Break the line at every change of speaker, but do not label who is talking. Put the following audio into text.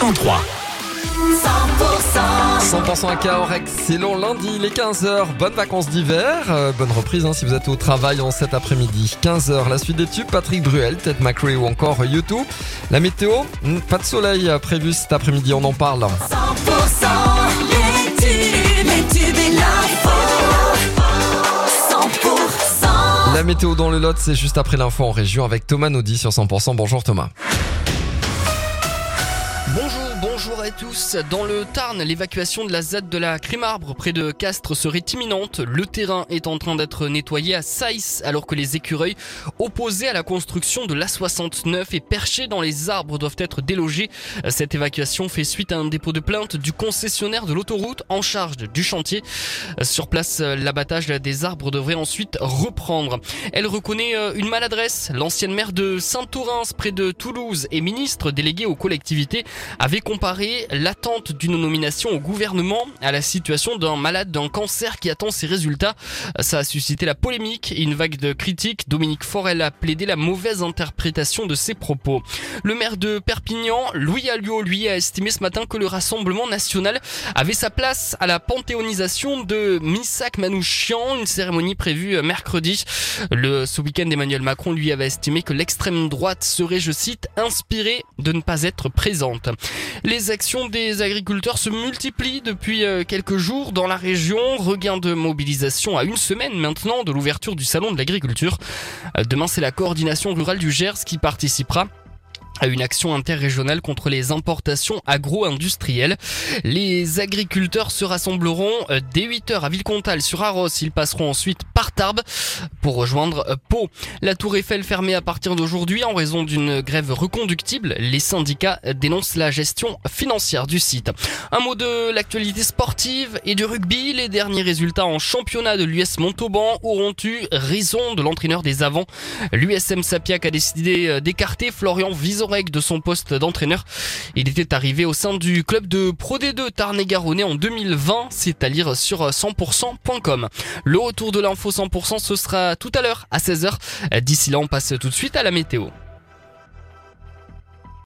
103.
100% à Cahors, excellent lundi, les 15h, bonnes vacances d'hiver, euh, bonne reprise hein, si vous êtes au travail en cet après-midi. 15h, la suite des tubes, Patrick Bruel, Ted McRae ou encore YouTube. La météo, pas de soleil euh, prévu cet après-midi, on en parle.
100% les tubes, les tubes et l'info. 100%
La météo dans le Lot, c'est juste après l'info en région avec Thomas Naudy sur 100%. Bonjour Thomas.
Bonjour, bonjour à tous. Dans le Tarn, l'évacuation de la ZAD de la Crimarbre près de Castres serait imminente. Le terrain est en train d'être nettoyé à Saïs alors que les écureuils opposés à la construction de l'A69 et perchés dans les arbres doivent être délogés. Cette évacuation fait suite à un dépôt de plainte du concessionnaire de l'autoroute en charge du chantier. Sur place, l'abattage des arbres devrait ensuite reprendre. Elle reconnaît euh, une maladresse. L'ancienne maire de Saint-Orens près de Toulouse et ministre délégué aux collectivités avait comparé l'attente d'une nomination au gouvernement à la situation d'un malade d'un cancer qui attend ses résultats. Ça a suscité la polémique et une vague de critiques. Dominique Forel a plaidé la mauvaise interprétation de ses propos. Le maire de Perpignan, Louis Alliot, lui, a estimé ce matin que le Rassemblement national avait sa place à la panthéonisation de Missak Manouchian, une cérémonie prévue mercredi. Le, ce week-end, Emmanuel Macron, lui, avait estimé que l'extrême droite serait, je cite, inspirée de ne pas être présente. Les actions des agriculteurs se multiplient depuis euh, quelques jours dans la région. Regain de mobilisation à une semaine maintenant de l'ouverture du salon de l'agriculture. Euh, Demain, c'est la coordination rurale du Gers qui participera à une action interrégionale contre les importations agro-industrielles. Les agriculteurs se rassembleront euh, dès 8h à Villecontal sur Arros. Ils passeront ensuite par Tarbes pour rejoindre euh, Pau. La Tour Eiffel fermée à partir d'aujourd'hui en raison d'une grève reconductible. Les syndicats dénoncent la gestion financière du site. Un mot de l'actualité sportive et du rugby. Les derniers résultats en championnat de l'US Montauban auront eu raison de l'entraîneur des avants. L'USM Sapiac a décidé euh, d'écarter Florian De son poste d'entraîneur. Il était arrivé au sein du club de Pro D2 Tarn-et-Garonne en 2020. C'est à lire sur 100%.com. Le retour de l'info 100% ce sera tout à l'heure à 16h. D'ici là, on passe tout de suite à la météo.